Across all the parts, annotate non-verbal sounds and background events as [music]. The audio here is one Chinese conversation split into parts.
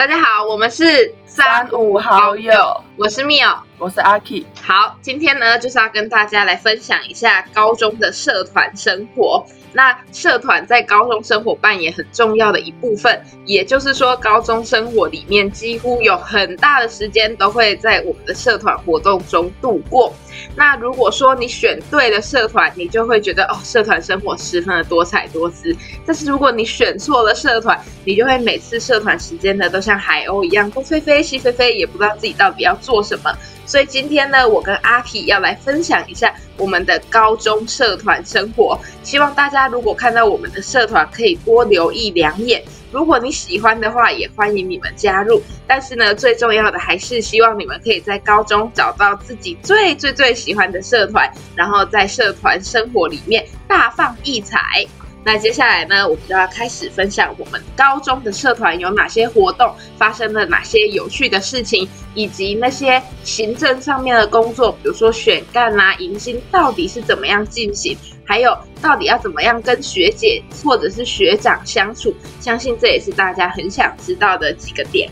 大家好，我们是三五好友，我是妙，我是阿 K。好，今天呢就是要跟大家来分享一下高中的社团生活。那社团在高中生活扮演很重要的一部分，也就是说，高中生活里面几乎有很大的时间都会在我们的社团活动中度过。那如果说你选对了社团，你就会觉得哦，社团生活十分的多彩多姿。但是如果你选错了社团，你就会每次社团时间呢都像海鸥一样东飞飞西飞飞，也不知道自己到底要做什么。所以今天呢，我跟阿皮要来分享一下我们的高中社团生活。希望大家如果看到我们的社团，可以多留意两眼。如果你喜欢的话，也欢迎你们加入。但是呢，最重要的还是希望你们可以在高中找到自己最最最喜欢的社团，然后在社团生活里面大放异彩。那接下来呢，我们就要开始分享我们高中的社团有哪些活动，发生了哪些有趣的事情，以及那些行政上面的工作，比如说选干啊、迎新到底是怎么样进行，还有到底要怎么样跟学姐或者是学长相处，相信这也是大家很想知道的几个点。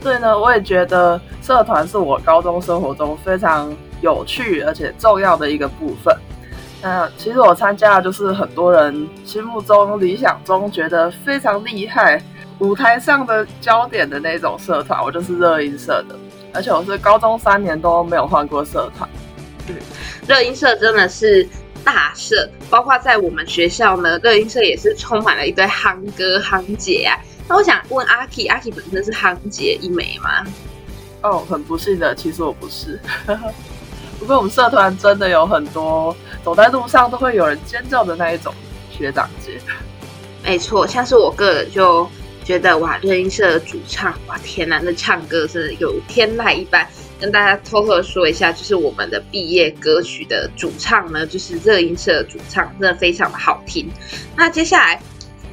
对呢，我也觉得社团是我高中生活中非常有趣而且重要的一个部分。那其实我参加的就是很多人心目中、理想中觉得非常厉害、舞台上的焦点的那种社团，我就是热音社的。而且我是高中三年都没有换过社团。嗯，热音社真的是大社，包括在我们学校呢，热音社也是充满了一堆夯哥夯姐啊。那我想问阿 K，阿 K 本身是夯姐一枚吗？哦，很不幸的，其实我不是。不过我们社团真的有很多走在路上都会有人尖叫的那一种学长姐，没错，像是我个人就觉得哇，热音社的主唱哇，天呐，那唱歌真的有天籁一般。跟大家偷偷的说一下，就是我们的毕业歌曲的主唱呢，就是热音社的主唱，真的非常的好听。那接下来。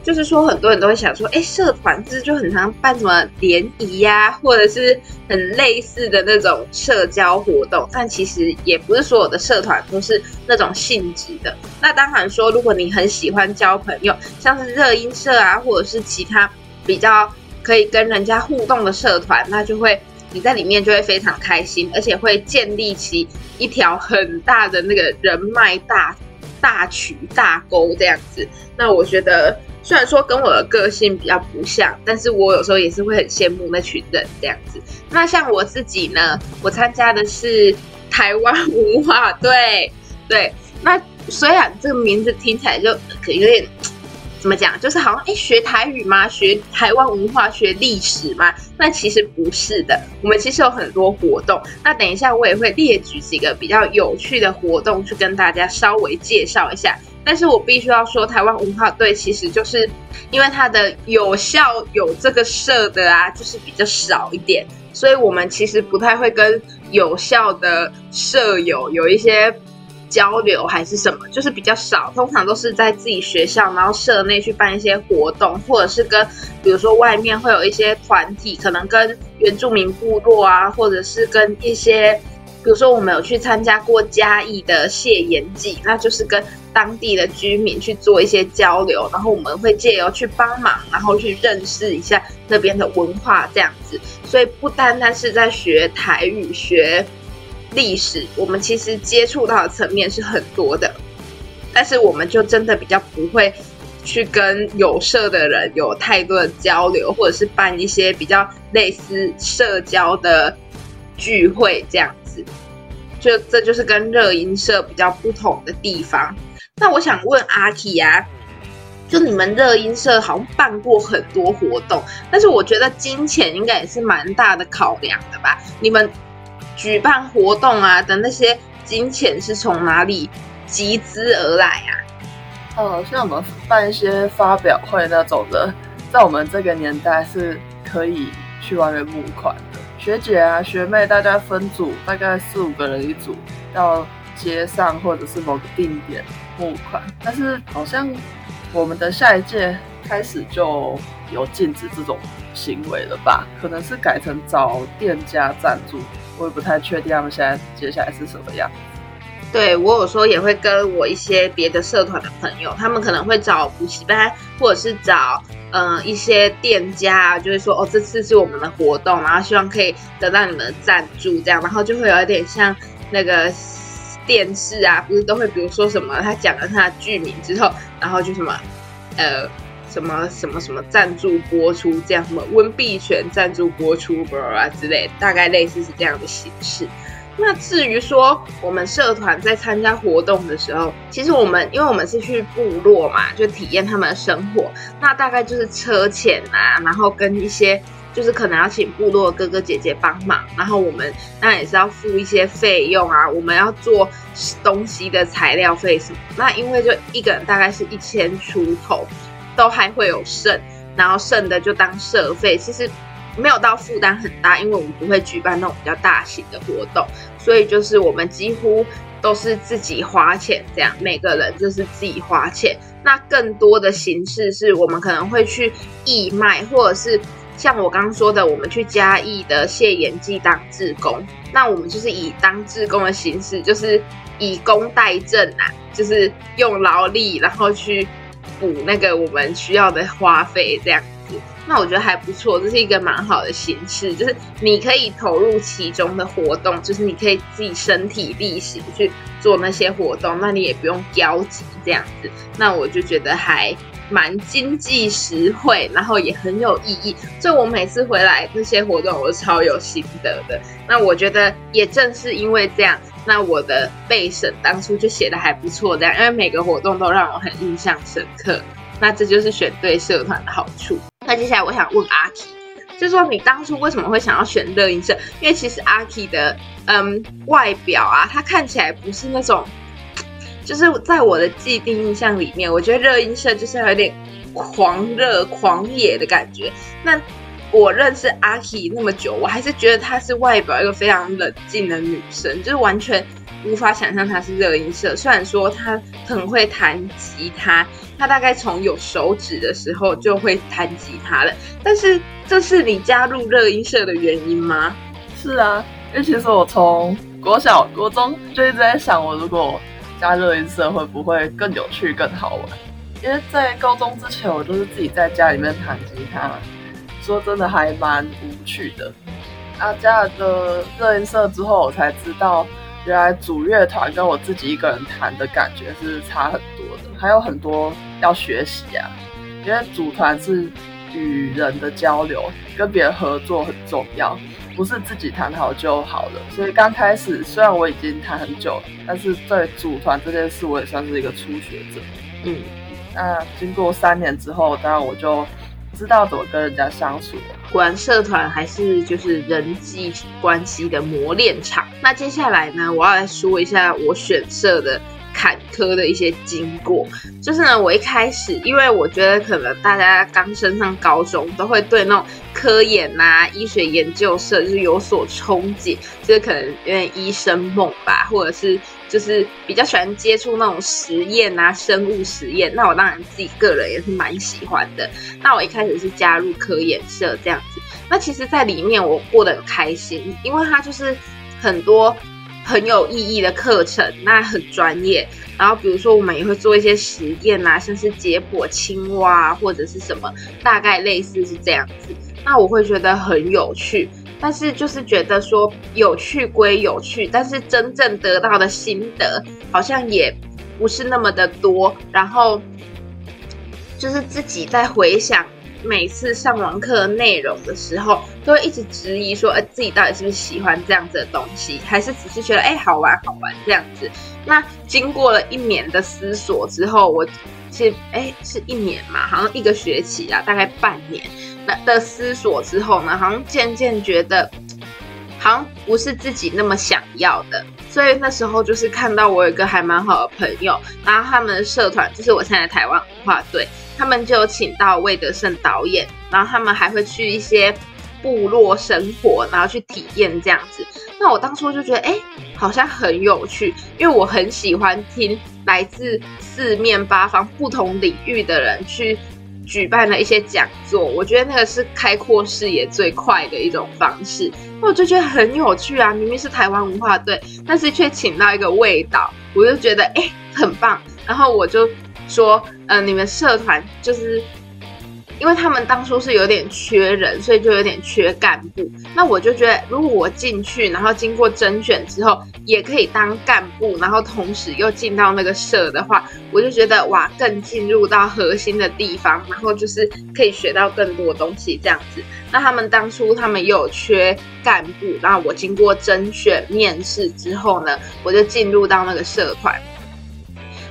就是说，很多人都会想说，哎，社团是就很常办什么联谊呀，或者是很类似的那种社交活动。但其实也不是所有的社团都是那种性质的。那当然说，如果你很喜欢交朋友，像是热音社啊，或者是其他比较可以跟人家互动的社团，那就会你在里面就会非常开心，而且会建立起一条很大的那个人脉大大渠大沟这样子。那我觉得。虽然说跟我的个性比较不像，但是我有时候也是会很羡慕那群人这样子。那像我自己呢，我参加的是台湾文化对，对。那虽然这个名字听起来就可有点怎么讲，就是好像哎学台语吗？学台湾文化、学历史吗？那其实不是的。我们其实有很多活动。那等一下我也会列举几个比较有趣的活动，去跟大家稍微介绍一下。但是我必须要说，台湾文化队其实就是因为它的有效有这个社的啊，就是比较少一点，所以我们其实不太会跟有效的舍友有一些交流还是什么，就是比较少。通常都是在自己学校，然后社内去办一些活动，或者是跟比如说外面会有一些团体，可能跟原住民部落啊，或者是跟一些。比如说，我们有去参加过嘉义的谢岩祭，那就是跟当地的居民去做一些交流，然后我们会借由去帮忙，然后去认识一下那边的文化这样子。所以不单单是在学台语、学历史，我们其实接触到的层面是很多的。但是我们就真的比较不会去跟有社的人有太多的交流，或者是办一些比较类似社交的聚会这样。就这就是跟热音社比较不同的地方。那我想问阿 K 啊，就你们热音社好像办过很多活动，但是我觉得金钱应该也是蛮大的考量的吧？你们举办活动啊的那些金钱是从哪里集资而来啊？哦，像我们办一些发表会那种的，在我们这个年代是可以去外面募款。学姐啊，学妹，大家分组，大概四五个人一组，到街上或者是某个定点募款。但是好像我们的下一届开始就有禁止这种行为了吧？可能是改成找店家赞助，我也不太确定他们现在接下来是什么样。对我有时候也会跟我一些别的社团的朋友，他们可能会找补习班，或者是找嗯一些店家，就是说哦这次是我们的活动，然后希望可以得到你们的赞助，这样，然后就会有一点像那个电视啊，不是都会比如说什么，他讲了他的剧名之后，然后就什么呃。什么什么什么赞助播出，这样什么温碧泉赞助播出啊之类，大概类似是这样的形式。那至于说我们社团在参加活动的时候，其实我们因为我们是去部落嘛，就体验他们的生活，那大概就是车钱啊，然后跟一些就是可能要请部落哥哥姐姐帮忙，然后我们那也是要付一些费用啊，我们要做东西的材料费什么。那因为就一个人大概是一千出头。都还会有剩，然后剩的就当社费，其实没有到负担很大，因为我们不会举办那种比较大型的活动，所以就是我们几乎都是自己花钱，这样每个人就是自己花钱。那更多的形式是我们可能会去义卖，或者是像我刚刚说的，我们去嘉义的谢延记当志工，那我们就是以当志工的形式，就是以工代赈啊，就是用劳力，然后去。补那个我们需要的花费这样，那我觉得还不错，这是一个蛮好的形式，就是你可以投入其中的活动，就是你可以自己身体力行去做那些活动，那你也不用交集这样子，那我就觉得还蛮经济实惠，然后也很有意义，所以我每次回来这些活动我都超有心得的。那我觉得也正是因为这样。那我的备审当初就写的还不错，这样，因为每个活动都让我很印象深刻。那这就是选对社团的好处。那接下来我想问阿 K，就说你当初为什么会想要选乐音社？因为其实阿 K 的嗯外表啊，他看起来不是那种，就是在我的既定印象里面，我觉得热音社就是有点狂热狂野的感觉。那我认识阿 K 那么久，我还是觉得她是外表一个非常冷静的女生，就是完全无法想象她是热音社。虽然说他很会弹吉他，他大概从有手指的时候就会弹吉他了。但是这是你加入热音社的原因吗？是啊，因为其实我从国小、国中就一直在想，我如果加热音社会不会更有趣、更好玩？因为在高中之前，我都是自己在家里面弹吉他。说真的还蛮无趣的。啊，加了热音社之后，我才知道原来组乐团跟我自己一个人弹的感觉是差很多的，还有很多要学习啊。因为组团是与人的交流，跟别人合作很重要，不是自己弹好就好了。所以刚开始虽然我已经弹很久了，但是对组团这件事我也算是一个初学者。嗯，那经过三年之后，当然我就。知道怎么跟人家相处，果然社团还是就是人际关系的磨练场。那接下来呢，我要来说一下我选社的。坎坷的一些经过，就是呢，我一开始，因为我觉得可能大家刚升上高中，都会对那种科研呐、医学研究社就是有所憧憬，就是可能有点医生梦吧，或者是就是比较喜欢接触那种实验啊、生物实验。那我当然自己个人也是蛮喜欢的。那我一开始是加入科研社这样子，那其实，在里面我过得很开心，因为它就是很多。很有意义的课程，那很专业。然后比如说，我们也会做一些实验啊，像是解剖青蛙或者是什么，大概类似是这样子。那我会觉得很有趣，但是就是觉得说有趣归有趣，但是真正得到的心得好像也不是那么的多。然后就是自己在回想。每次上完课内容的时候，都会一直质疑说，哎，自己到底是不是喜欢这样子的东西，还是只是觉得，哎，好玩好玩这样子。那经过了一年的思索之后，我其实，哎，是一年嘛，好像一个学期啊，大概半年那的思索之后呢，好像渐渐觉得，好像不是自己那么想要的。所以那时候就是看到我有一个还蛮好的朋友，然后他们的社团就是我现在台湾文化队。他们就请到魏德胜导演，然后他们还会去一些部落生活，然后去体验这样子。那我当初就觉得，哎，好像很有趣，因为我很喜欢听来自四面八方不同领域的人去举办了一些讲座，我觉得那个是开阔视野最快的一种方式。我就觉得很有趣啊，明明是台湾文化队，但是却请到一个味道，我就觉得哎很棒。然后我就说，呃，你们社团就是。因为他们当初是有点缺人，所以就有点缺干部。那我就觉得，如果我进去，然后经过甄选之后，也可以当干部，然后同时又进到那个社的话，我就觉得哇，更进入到核心的地方，然后就是可以学到更多东西这样子。那他们当初他们又有缺干部，然后我经过甄选面试之后呢，我就进入到那个社团。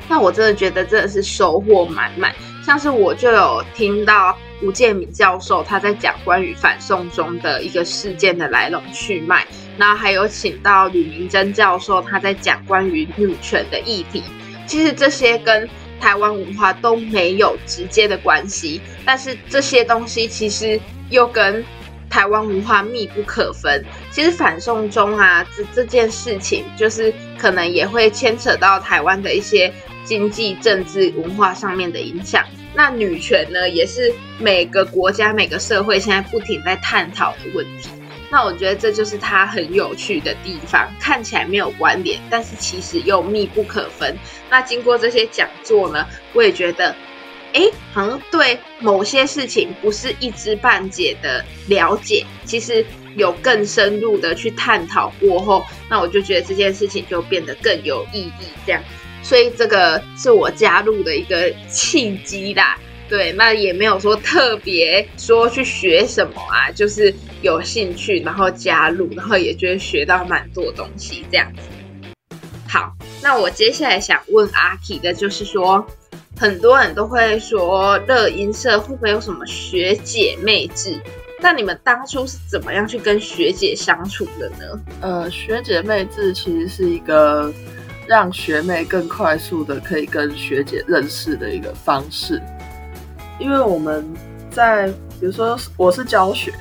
那我真的觉得真的是收获满满。像是我就有听到吴建敏教授他在讲关于反送中的一个事件的来龙去脉，那还有请到吕明珍教授他在讲关于女权的议题。其实这些跟台湾文化都没有直接的关系，但是这些东西其实又跟台湾文化密不可分。其实反送中啊这这件事情，就是可能也会牵扯到台湾的一些。经济、政治、文化上面的影响，那女权呢，也是每个国家、每个社会现在不停在探讨的问题。那我觉得这就是它很有趣的地方，看起来没有关联，但是其实又密不可分。那经过这些讲座呢，我也觉得，哎，好像对某些事情不是一知半解的了解，其实有更深入的去探讨过后，那我就觉得这件事情就变得更有意义，这样。所以这个是我加入的一个契机啦，对，那也没有说特别说去学什么啊，就是有兴趣，然后加入，然后也觉得学到蛮多东西这样子。好，那我接下来想问阿 K 的就是说，很多人都会说乐音社会不会有什么学姐妹制？那你们当初是怎么样去跟学姐相处的呢？呃，学姐妹制其实是一个。让学妹更快速的可以跟学姐认识的一个方式，因为我们在比如说我是教学，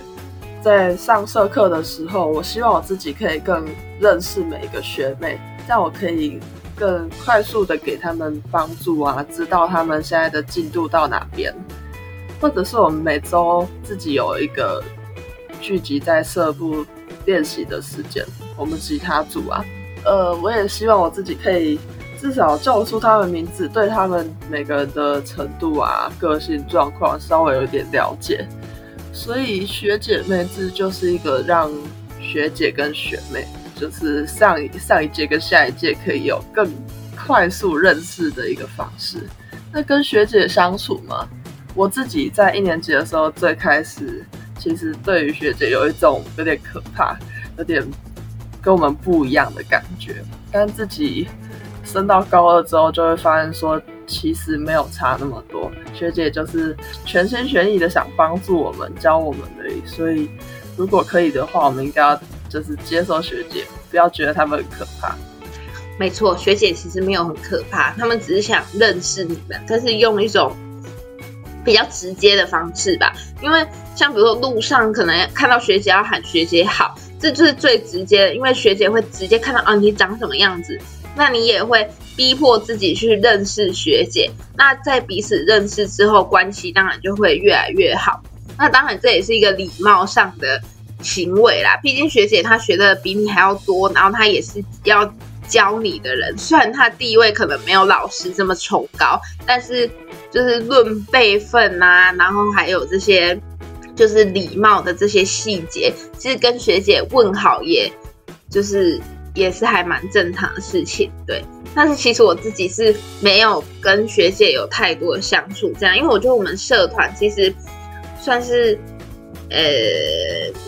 在上社课的时候，我希望我自己可以更认识每一个学妹，这样我可以更快速的给他们帮助啊，知道他们现在的进度到哪边，或者是我们每周自己有一个聚集在社部练习的时间，我们吉他组啊。呃，我也希望我自己可以至少叫出他们名字，对他们每个人的程度啊、个性状况稍微有点了解。所以学姐妹制就是一个让学姐跟学妹，就是上一上一届跟下一届可以有更快速认识的一个方式。那跟学姐相处嘛，我自己在一年级的时候最开始，其实对于学姐有一种有点可怕，有点。跟我们不一样的感觉，但自己升到高二之后，就会发现说，其实没有差那么多。学姐就是全心全意的想帮助我们，教我们而已。所以，如果可以的话，我们应该要就是接受学姐，不要觉得他们很可怕。没错，学姐其实没有很可怕，他们只是想认识你们，但是用一种比较直接的方式吧。因为像比如说路上可能看到学姐要喊学姐好。这就是最直接的，因为学姐会直接看到啊你长什么样子，那你也会逼迫自己去认识学姐。那在彼此认识之后，关系当然就会越来越好。那当然这也是一个礼貌上的行为啦，毕竟学姐她学的比你还要多，然后她也是要教你的人。虽然她地位可能没有老师这么崇高，但是就是论辈分啊，然后还有这些。就是礼貌的这些细节，其实跟学姐问好，也就是也是还蛮正常的事情，对。但是其实我自己是没有跟学姐有太多的相处，这样，因为我觉得我们社团其实算是，呃，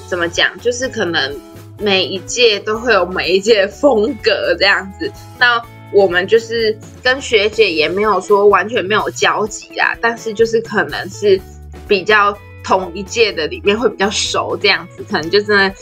怎么讲，就是可能每一届都会有每一届风格这样子。那我们就是跟学姐也没有说完全没有交集啊，但是就是可能是比较。同一届的里面会比较熟，这样子可能就真的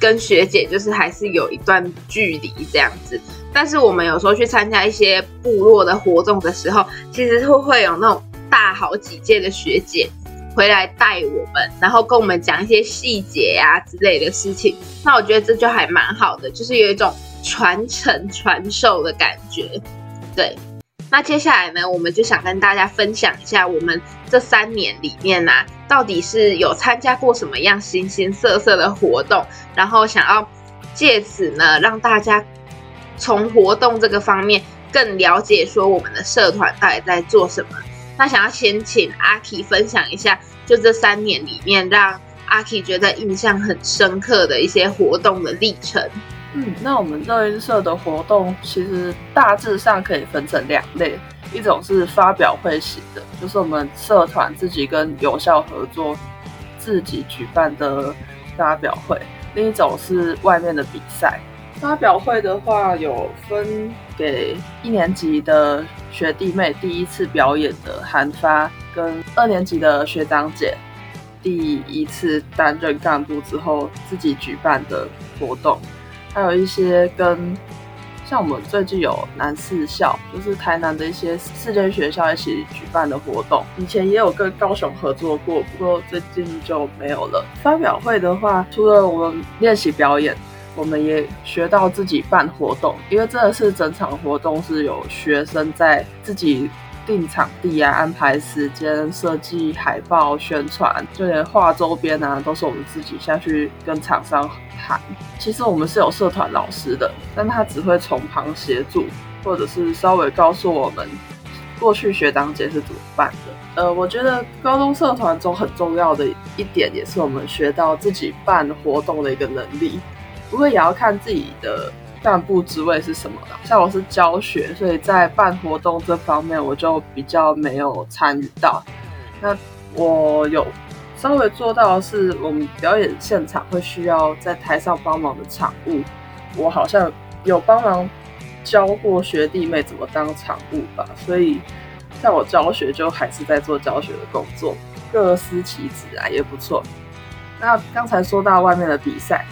跟学姐就是还是有一段距离这样子。但是我们有时候去参加一些部落的活动的时候，其实会会有那种大好几届的学姐回来带我们，然后跟我们讲一些细节呀之类的事情。那我觉得这就还蛮好的，就是有一种传承传授的感觉。对，那接下来呢，我们就想跟大家分享一下我们这三年里面呢，到底是有参加过什么样形形色色的活动，然后想要借此呢，让大家从活动这个方面更了解说我们的社团到底在做什么。那想要先请阿 K 分享一下，就这三年里面让阿 K 觉得印象很深刻的一些活动的历程。嗯，那我们乐音社的活动其实大致上可以分成两类，一种是发表会型的，就是我们社团自己跟有效合作自己举办的发表会；另一种是外面的比赛。发表会的话，有分给一年级的学弟妹第一次表演的韩发，跟二年级的学长姐第一次担任干部之后自己举办的活动。还有一些跟像我们最近有南四校，就是台南的一些四间学校一起举办的活动，以前也有跟高雄合作过，不过最近就没有了。发表会的话，除了我们练习表演，我们也学到自己办活动，因为真的是整场活动是有学生在自己。定场地啊，安排时间，设计海报、宣传，就连画周边啊，都是我们自己下去跟厂商谈。其实我们是有社团老师的，但他只会从旁协助，或者是稍微告诉我们过去学长姐是怎么办的。呃，我觉得高中社团中很重要的一点，也是我们学到自己办活动的一个能力，不过也要看自己的。干部职位是什么的？像我是教学，所以在办活动这方面我就比较没有参与到。那我有稍微做到的是，我们表演现场会需要在台上帮忙的场务，我好像有帮忙教过学弟妹怎么当场务吧。所以像我教学就还是在做教学的工作，各司其职啊，也不错。那刚才说到外面的比赛。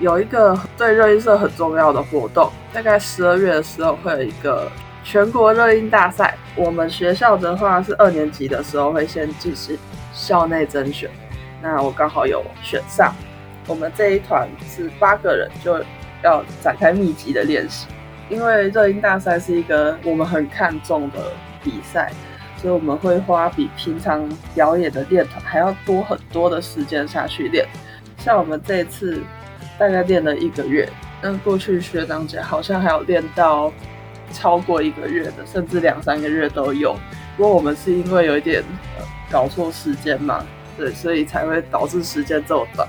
有一个对热音社很重要的活动，大概十二月的时候会有一个全国热音大赛。我们学校的话是二年级的时候会先进行校内甄选，那我刚好有选上。我们这一团是八个人，就要展开密集的练习。因为热音大赛是一个我们很看重的比赛，所以我们会花比平常表演的练团还要多很多的时间下去练。像我们这次。大概练了一个月，但过去学长姐好像还有练到超过一个月的，甚至两三个月都有。不过我们是因为有一点搞错时间嘛，对，所以才会导致时间这么短。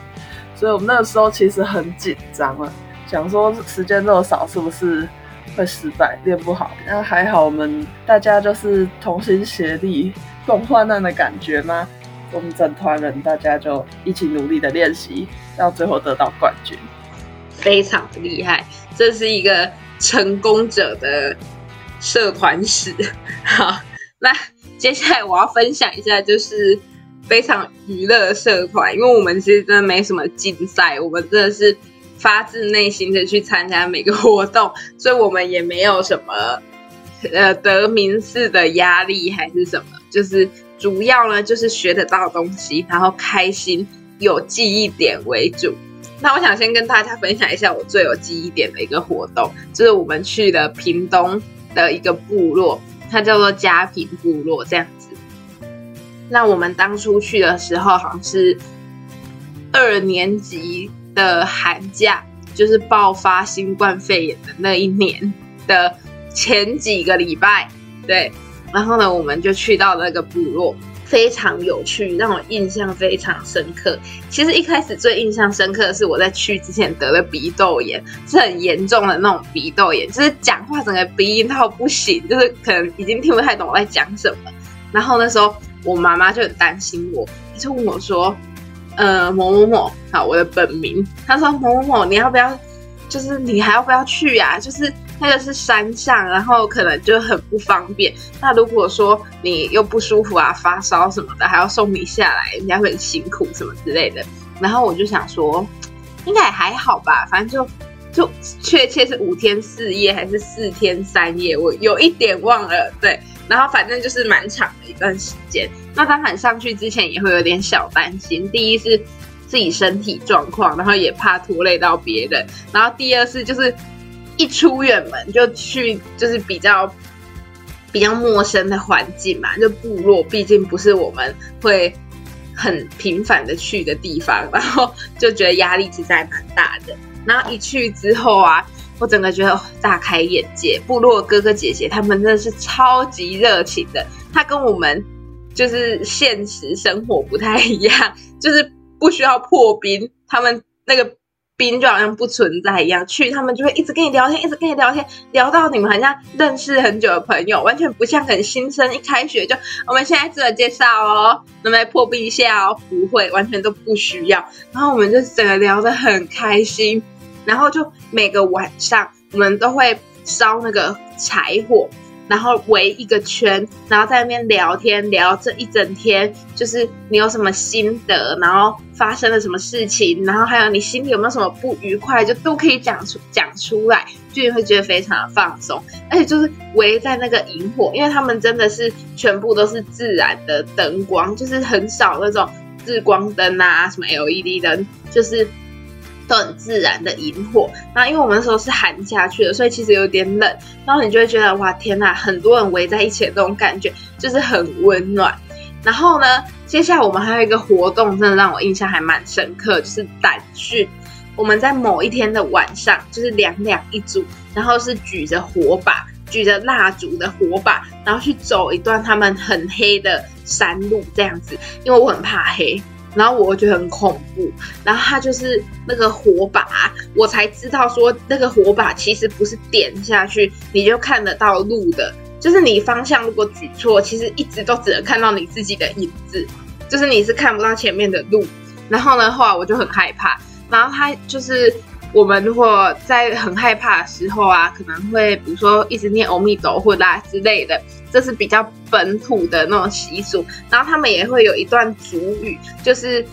所以我们那个时候其实很紧张啊，想说时间这么少是不是会失败，练不好。那还好，我们大家就是同心协力，共患难的感觉吗？我们整团人大家就一起努力的练习。到最后得到冠军，非常厉害，这是一个成功者的社团史。[laughs] 好，那接下来我要分享一下，就是非常娱乐社团，因为我们其实真的没什么竞赛，我们真的是发自内心的去参加每个活动，所以我们也没有什么呃得名次的压力还是什么，就是主要呢就是学得到东西，然后开心。有记忆点为主，那我想先跟大家分享一下我最有记忆点的一个活动，就是我们去的屏东的一个部落，它叫做嘉平部落这样子。那我们当初去的时候，好像是二年级的寒假，就是爆发新冠肺炎的那一年的前几个礼拜，对。然后呢，我们就去到那个部落。非常有趣，让我印象非常深刻。其实一开始最印象深刻的是我在去之前得了鼻窦炎，是很严重的那种鼻窦炎，就是讲话整个鼻音到不行，就是可能已经听不太懂我在讲什么。然后那时候我妈妈就很担心我，她就问我说：“呃，某某某，好，我的本名。”她说：“某某某，你要不要？就是你还要不要去呀？就是。”那个是山上，然后可能就很不方便。那如果说你又不舒服啊、发烧什么的，还要送你下来，人家会很辛苦什么之类的。然后我就想说，应该还好吧，反正就就确切是五天四夜还是四天三夜，我有一点忘了。对，然后反正就是蛮长的一段时间。那当然上去之前也会有点小担心，第一是自己身体状况，然后也怕拖累到别人，然后第二是就是。一出远门就去，就是比较比较陌生的环境嘛，就部落毕竟不是我们会很频繁的去的地方，[laughs] 然后就觉得压力其实还蛮大的。然后一去之后啊，我整个觉得大开眼界，部落哥哥姐姐他们真的是超级热情的，他跟我们就是现实生活不太一样，就是不需要破冰，他们那个。冰就好像不存在一样，去他们就会一直跟你聊天，一直跟你聊天，聊到你们好像认识很久的朋友，完全不像很新生一开学就我们现在自我介绍哦，能不能破冰一下哦？不会，完全都不需要。然后我们就整个聊得很开心，然后就每个晚上我们都会烧那个柴火。然后围一个圈，然后在那边聊天，聊这一整天，就是你有什么心得，然后发生了什么事情，然后还有你心里有没有什么不愉快，就都可以讲出讲出来，就你会觉得非常的放松。而且就是围在那个萤火，因为他们真的是全部都是自然的灯光，就是很少那种日光灯啊，什么 LED 灯，就是。都很自然的萤火，那因为我们那时候是寒假去的，所以其实有点冷，然后你就会觉得哇天呐，很多人围在一起的那种感觉就是很温暖。然后呢，接下来我们还有一个活动，真的让我印象还蛮深刻，就是胆训。我们在某一天的晚上，就是两两一组，然后是举着火把，举着蜡烛的火把，然后去走一段他们很黑的山路这样子，因为我很怕黑。然后我觉得很恐怖，然后他就是那个火把，我才知道说那个火把其实不是点下去你就看得到路的，就是你方向如果举错，其实一直都只能看到你自己的影子，就是你是看不到前面的路。然后呢，后来我就很害怕，然后他就是。我们如果在很害怕的时候啊，可能会比如说一直念欧米斗或啦之类的，这是比较本土的那种习俗。然后他们也会有一段主语，就是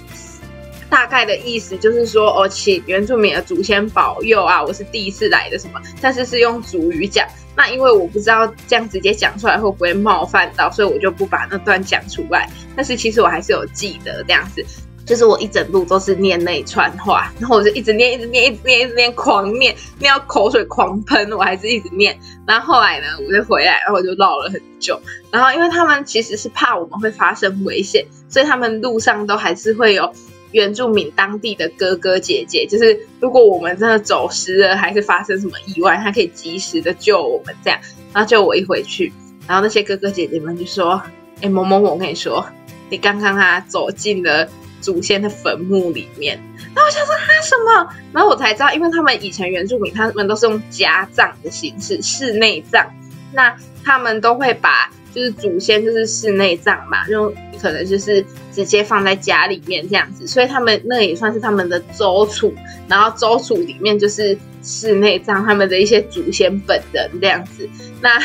大概的意思就是说，哦，请原住民的祖先保佑啊，我是第一次来的什么，但是是用主语讲。那因为我不知道这样直接讲出来会不会冒犯到，所以我就不把那段讲出来。但是其实我还是有记得这样子。就是我一整路都是念那一串话，然后我就一直念，一直念，一直念，一直念，狂念，念到口水狂喷，我还是一直念。然后后来呢，我就回来，然后我就唠了很久。然后因为他们其实是怕我们会发生危险，所以他们路上都还是会有原住民当地的哥哥姐姐，就是如果我们真的走失了，还是发生什么意外，他可以及时的救我们这样。然后就我一回去，然后那些哥哥姐姐们就说：“哎，某某某，我跟你说，你刚刚啊走进了。”祖先的坟墓里面，然后我想说啊什么，然后我才知道，因为他们以前原住民他们都是用家葬的形式，室内葬，那他们都会把就是祖先就是室内葬嘛，用可能就是直接放在家里面这样子，所以他们那也算是他们的周处，然后周处里面就是室内葬他们的一些祖先本人这样子，那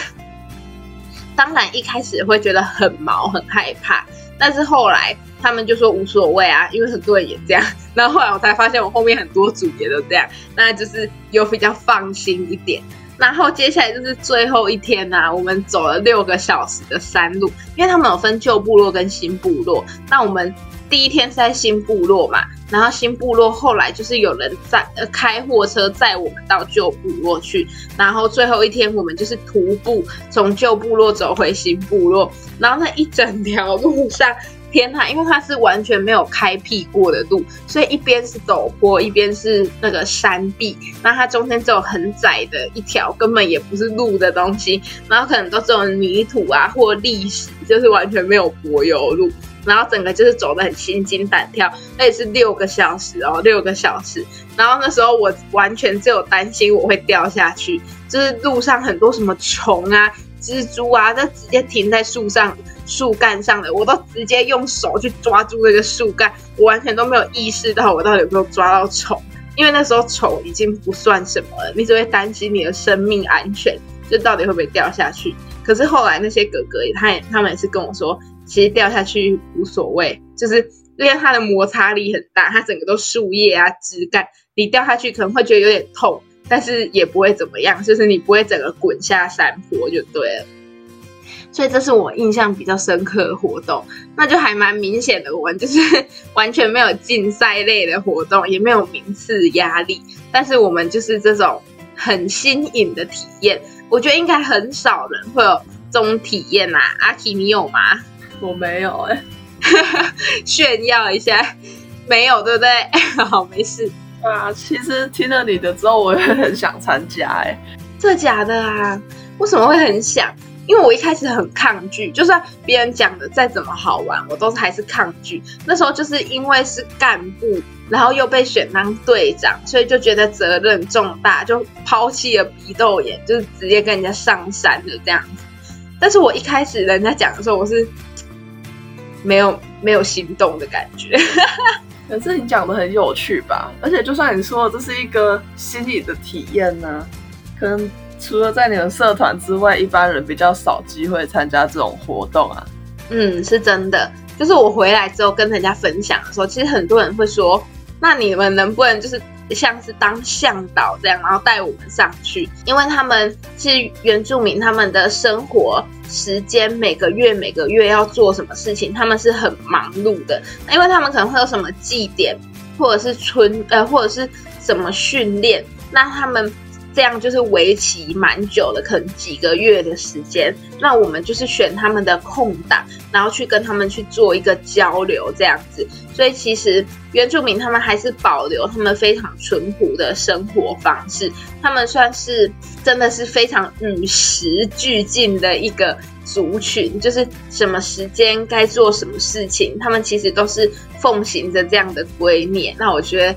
当然一开始会觉得很毛很害怕，但是后来。他们就说无所谓啊，因为很多人也这样。然后后来我才发现，我后面很多组也都这样，那就是有比较放心一点。然后接下来就是最后一天呐，我们走了六个小时的山路，因为他们有分旧部落跟新部落。那我们第一天是在新部落嘛，然后新部落后来就是有人载呃开货车载我们到旧部落去，然后最后一天我们就是徒步从旧部落走回新部落，然后那一整条路上。天呐，因为它是完全没有开辟过的路，所以一边是陡坡，一边是那个山壁，那它中间只有很窄的一条，根本也不是路的东西，然后可能都是种泥土啊或砾石，就是完全没有柏油路，然后整个就是走的很心惊胆跳，那也是六个小时哦，六个小时，然后那时候我完全只有担心我会掉下去，就是路上很多什么虫啊。蜘蛛啊，它直接停在树上、树干上的，我都直接用手去抓住那个树干，我完全都没有意识到我到底有没有抓到虫，因为那时候虫已经不算什么了，你只会担心你的生命安全，就到底会不会掉下去。可是后来那些哥哥也，他也他们也是跟我说，其实掉下去无所谓，就是因为它的摩擦力很大，它整个都树叶啊、枝干，你掉下去可能会觉得有点痛。但是也不会怎么样，就是你不会整个滚下山坡就对了。所以这是我印象比较深刻的活动，那就还蛮明显的，我们就是 [laughs] 完全没有竞赛类的活动，也没有名次压力，但是我们就是这种很新颖的体验。我觉得应该很少人会有这这种体验呐？阿奇，你有吗？我没有哎，[laughs] 炫耀一下，没有对不对？[laughs] 好，没事。啊，其实听了你的之后，我也很想参加哎，这假的啊？为什么会很想？因为我一开始很抗拒，就算别人讲的再怎么好玩，我都还是抗拒。那时候就是因为是干部，然后又被选当队长，所以就觉得责任重大，就抛弃了鼻窦炎，就是直接跟人家上山就这样子。但是我一开始人家讲的时候，我是没有没有心动的感觉。可是你讲的很有趣吧？而且就算你说这是一个心理的体验呢，可能。除了在你们社团之外，一般人比较少机会参加这种活动啊。嗯，是真的。就是我回来之后跟人家分享的时候，其实很多人会说：“那你们能不能就是像是当向导这样，然后带我们上去？”因为他们是原住民，他们的生活时间每个月每个月要做什么事情，他们是很忙碌的。因为他们可能会有什么祭典，或者是春呃，或者是什么训练，那他们。这样就是为期蛮久的，可能几个月的时间。那我们就是选他们的空档，然后去跟他们去做一个交流，这样子。所以其实原住民他们还是保留他们非常淳朴的生活方式，他们算是真的是非常与时俱进的一个族群，就是什么时间该做什么事情，他们其实都是奉行着这样的规念。那我觉得。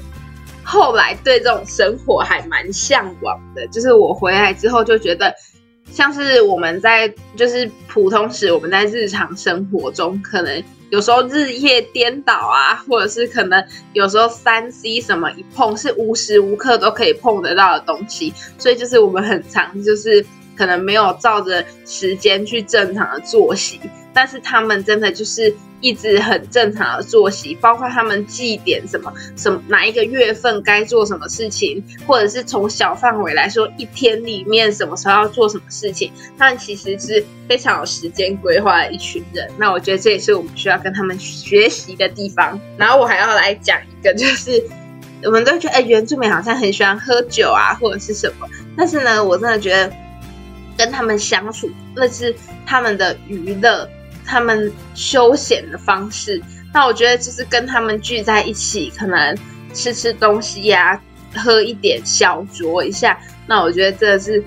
后来对这种生活还蛮向往的，就是我回来之后就觉得，像是我们在就是普通时，我们在日常生活中，可能有时候日夜颠倒啊，或者是可能有时候三 C 什么一碰是无时无刻都可以碰得到的东西，所以就是我们很常就是可能没有照着时间去正常的作息，但是他们真的就是。一直很正常的作息，包括他们祭典什么什么哪一个月份该做什么事情，或者是从小范围来说，一天里面什么时候要做什么事情，他们其实是非常有时间规划的一群人。那我觉得这也是我们需要跟他们学习的地方。然后我还要来讲一个，就是 [laughs] 我们都觉得哎，原住民好像很喜欢喝酒啊，或者是什么，但是呢，我真的觉得跟他们相处那是他们的娱乐。他们休闲的方式，那我觉得就是跟他们聚在一起，可能吃吃东西呀，喝一点小酌一下，那我觉得这是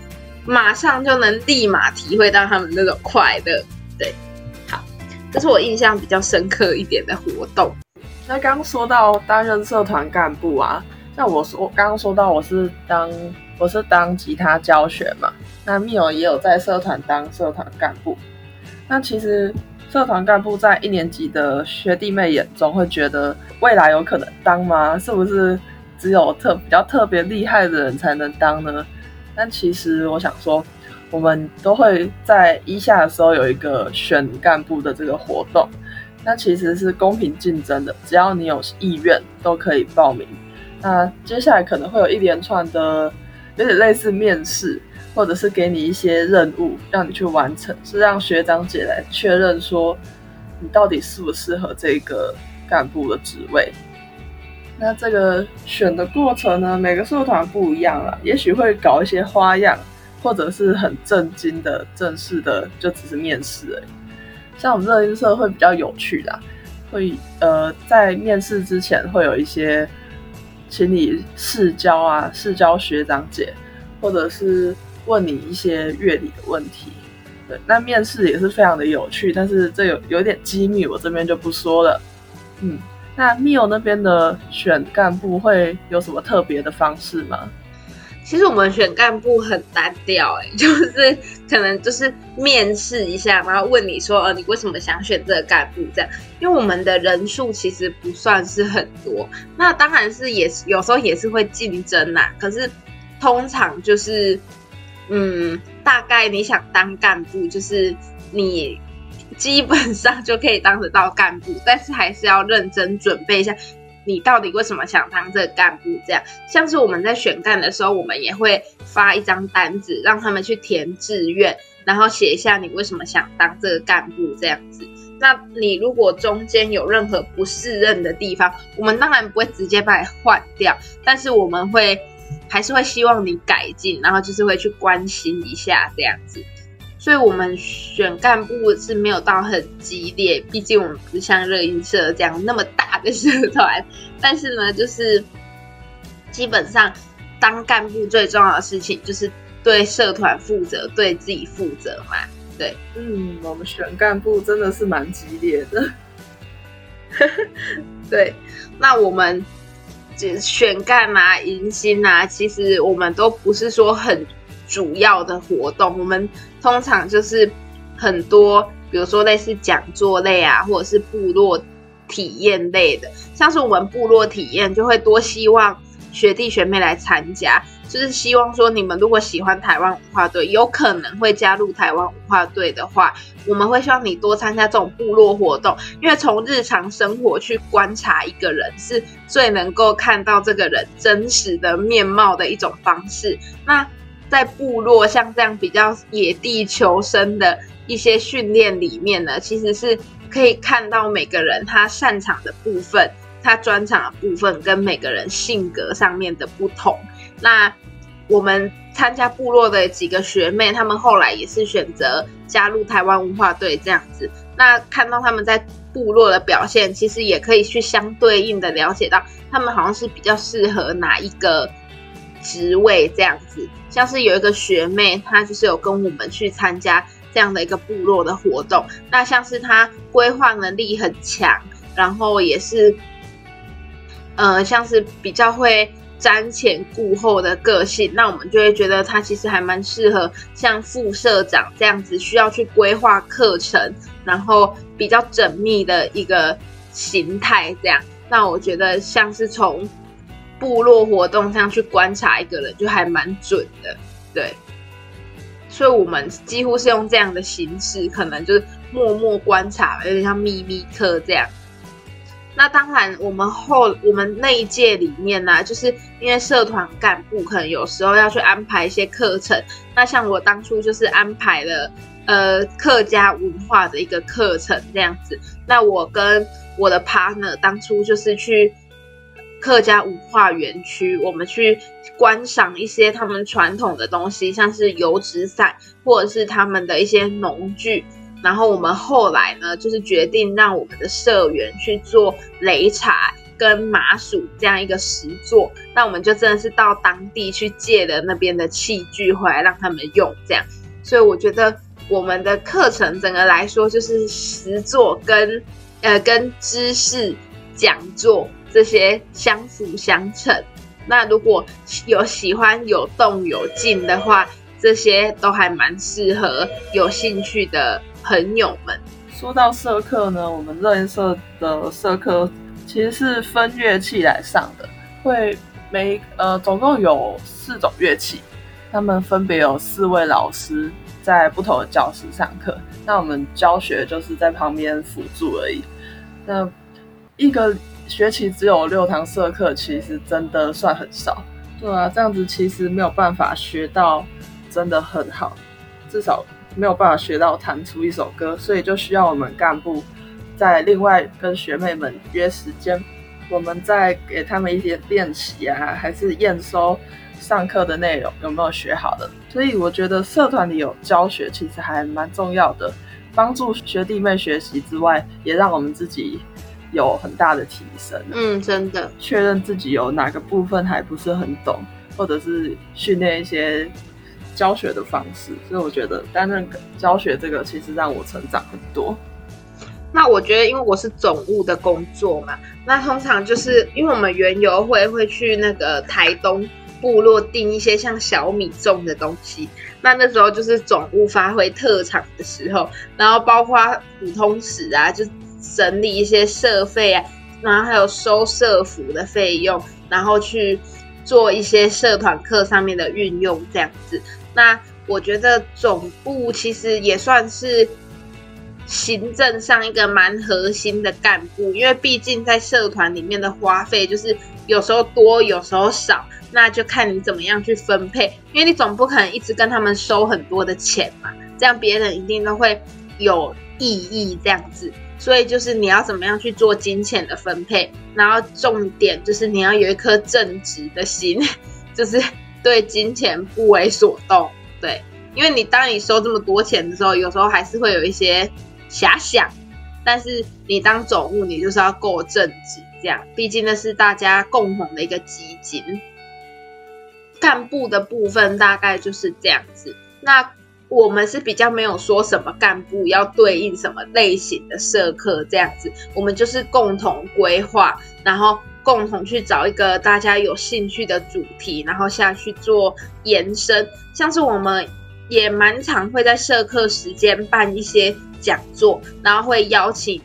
马上就能立马体会到他们那种快乐。对，好，这是我印象比较深刻一点的活动。那刚说到担任社团干部啊，像我说我刚刚说到我是当我是当吉他教学嘛，那密友也有在社团当社团干部。那其实社团干部在一年级的学弟妹眼中会觉得未来有可能当吗？是不是只有特比较特别厉害的人才能当呢？但其实我想说，我们都会在一下的时候有一个选干部的这个活动，那其实是公平竞争的，只要你有意愿都可以报名。那接下来可能会有一连串的，有点类似面试。或者是给你一些任务让你去完成，是让学长姐来确认说你到底适不适合这个干部的职位。那这个选的过程呢，每个社团不一样了，也许会搞一些花样，或者是很正经的正式的，就只是面试而已。像我们热音社会比较有趣的，会呃在面试之前会有一些请你试教啊，试教学长姐，或者是。问你一些乐理的问题，对，那面试也是非常的有趣，但是这有有点机密，我这边就不说了。嗯，那 Mio 那边的选干部会有什么特别的方式吗？其实我们选干部很单调，哎，[laughs] 就是可能就是面试一下，然后问你说，呃，你为什么想选这个干部？这样，因为我们的人数其实不算是很多，那当然是也是有时候也是会竞争呐，可是通常就是。嗯，大概你想当干部，就是你基本上就可以当得到干部，但是还是要认真准备一下，你到底为什么想当这个干部？这样，像是我们在选干的时候，我们也会发一张单子，让他们去填志愿，然后写一下你为什么想当这个干部这样子。那你如果中间有任何不适任的地方，我们当然不会直接把你换掉，但是我们会。还是会希望你改进，然后就是会去关心一下这样子。所以我们选干部是没有到很激烈，毕竟我们不像热音社这样那么大的社团。但是呢，就是基本上当干部最重要的事情就是对社团负责，对自己负责嘛。对，嗯，我们选干部真的是蛮激烈的。[laughs] 对，那我们选干嘛、迎新啊，其实我们都不是说很主要的活动。我们通常就是很多，比如说类似讲座类啊，或者是部落体验类的。像是我们部落体验，就会多希望学弟学妹来参加。就是希望说，你们如果喜欢台湾文化队，有可能会加入台湾文化队的话，我们会希望你多参加这种部落活动，因为从日常生活去观察一个人，是最能够看到这个人真实的面貌的一种方式。那在部落像这样比较野地求生的一些训练里面呢，其实是可以看到每个人他擅长的部分，他专场的部分，跟每个人性格上面的不同。那我们参加部落的几个学妹，她们后来也是选择加入台湾文化队这样子。那看到他们在部落的表现，其实也可以去相对应的了解到，他们好像是比较适合哪一个职位这样子。像是有一个学妹，她就是有跟我们去参加这样的一个部落的活动。那像是她规划能力很强，然后也是，呃，像是比较会。瞻前顾后的个性，那我们就会觉得他其实还蛮适合像副社长这样子，需要去规划课程，然后比较缜密的一个形态。这样，那我觉得像是从部落活动上去观察一个人，就还蛮准的。对，所以我们几乎是用这样的形式，可能就是默默观察，有点像秘密课这样。那当然，我们后我们那一届里面呢，就是因为社团干部可能有时候要去安排一些课程。那像我当初就是安排了呃客家文化的一个课程这样子。那我跟我的 partner 当初就是去客家文化园区，我们去观赏一些他们传统的东西，像是油纸伞或者是他们的一些农具。然后我们后来呢，就是决定让我们的社员去做擂茶跟麻薯这样一个实作。那我们就真的是到当地去借的那边的器具回来让他们用，这样。所以我觉得我们的课程整个来说，就是实作跟呃跟知识讲座这些相辅相成。那如果有喜欢有动有静的话，这些都还蛮适合有兴趣的。朋友们，说到社课呢，我们热音社的社课其实是分乐器来上的，会每呃总共有四种乐器，他们分别有四位老师在不同的教室上课，那我们教学就是在旁边辅助而已。那一个学期只有六堂社课，其实真的算很少。对啊，这样子其实没有办法学到真的很好，至少。没有办法学到弹出一首歌，所以就需要我们干部再另外跟学妹们约时间，我们再给他们一些练习啊，还是验收上课的内容有没有学好的。所以我觉得社团里有教学其实还蛮重要的，帮助学弟妹学习之外，也让我们自己有很大的提升。嗯，真的，确认自己有哪个部分还不是很懂，或者是训练一些。教学的方式，所以我觉得担任教学这个其实让我成长很多。那我觉得，因为我是总务的工作嘛，那通常就是因为我们原游会会去那个台东部落订一些像小米种的东西，那那时候就是总务发挥特长的时候，然后包括普通史啊，就整理一些社费啊，然后还有收社服的费用，然后去做一些社团课上面的运用，这样子。那我觉得总部其实也算是行政上一个蛮核心的干部，因为毕竟在社团里面的花费就是有时候多，有时候少，那就看你怎么样去分配。因为你总不可能一直跟他们收很多的钱嘛，这样别人一定都会有异议这样子。所以就是你要怎么样去做金钱的分配，然后重点就是你要有一颗正直的心，就是。对金钱不为所动，对，因为你当你收这么多钱的时候，有时候还是会有一些遐想。但是你当总务，你就是要够正直，这样，毕竟那是大家共同的一个基金。干部的部分大概就是这样子。那我们是比较没有说什么干部要对应什么类型的社课这样子，我们就是共同规划，然后共同去找一个大家有兴趣的主题，然后下去做延伸。像是我们也蛮常会在社课时间办一些讲座，然后会邀请。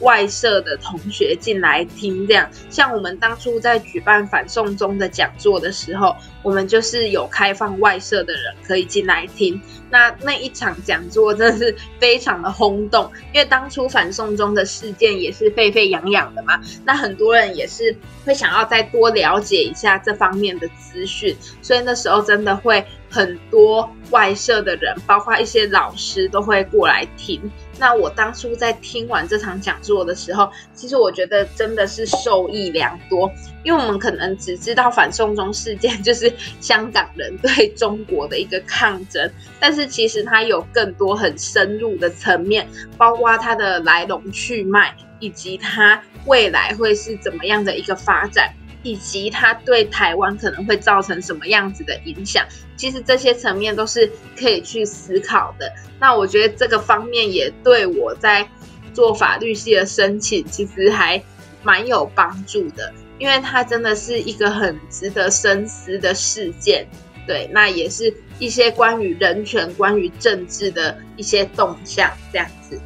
外社的同学进来听，这样像我们当初在举办反送中的讲座的时候，我们就是有开放外社的人可以进来听。那那一场讲座真的是非常的轰动，因为当初反送中的事件也是沸沸扬扬的嘛，那很多人也是会想要再多了解一下这方面的资讯，所以那时候真的会很多外社的人，包括一些老师都会过来听。那我当初在听完这场讲座的时候，其实我觉得真的是受益良多，因为我们可能只知道反送中事件 [laughs] 就是香港人对中国的一个抗争，但是其实它有更多很深入的层面，包括它的来龙去脉，以及它未来会是怎么样的一个发展。以及它对台湾可能会造成什么样子的影响，其实这些层面都是可以去思考的。那我觉得这个方面也对我在做法律系的申请，其实还蛮有帮助的，因为它真的是一个很值得深思的事件。对，那也是一些关于人权、关于政治的一些动向这样子。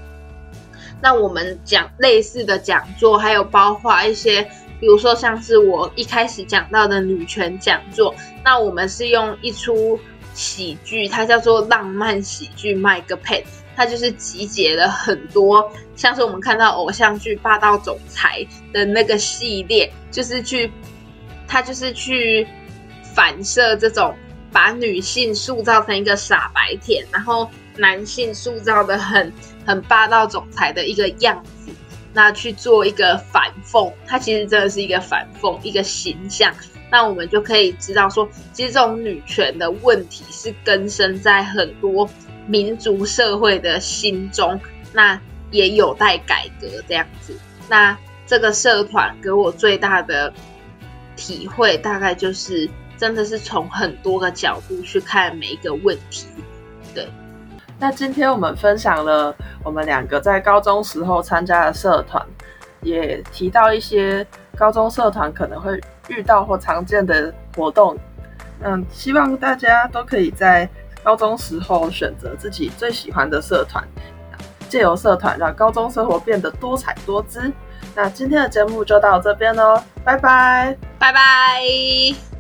那我们讲类似的讲座，还有包括一些。比如说，像是我一开始讲到的女权讲座，那我们是用一出喜剧，它叫做浪漫喜剧《麦个 pen》，它就是集结了很多，像是我们看到偶像剧霸道总裁的那个系列，就是去，它就是去反射这种把女性塑造成一个傻白甜，然后男性塑造的很很霸道总裁的一个样子。那去做一个反讽，它其实真的是一个反讽，一个形象。那我们就可以知道说，其实这种女权的问题是根深在很多民族社会的心中，那也有待改革这样子。那这个社团给我最大的体会，大概就是真的是从很多个角度去看每一个问题，对。那今天我们分享了我们两个在高中时候参加的社团，也提到一些高中社团可能会遇到或常见的活动。嗯，希望大家都可以在高中时候选择自己最喜欢的社团，借由社团让高中生活变得多彩多姿。那今天的节目就到这边喽，拜拜，拜拜。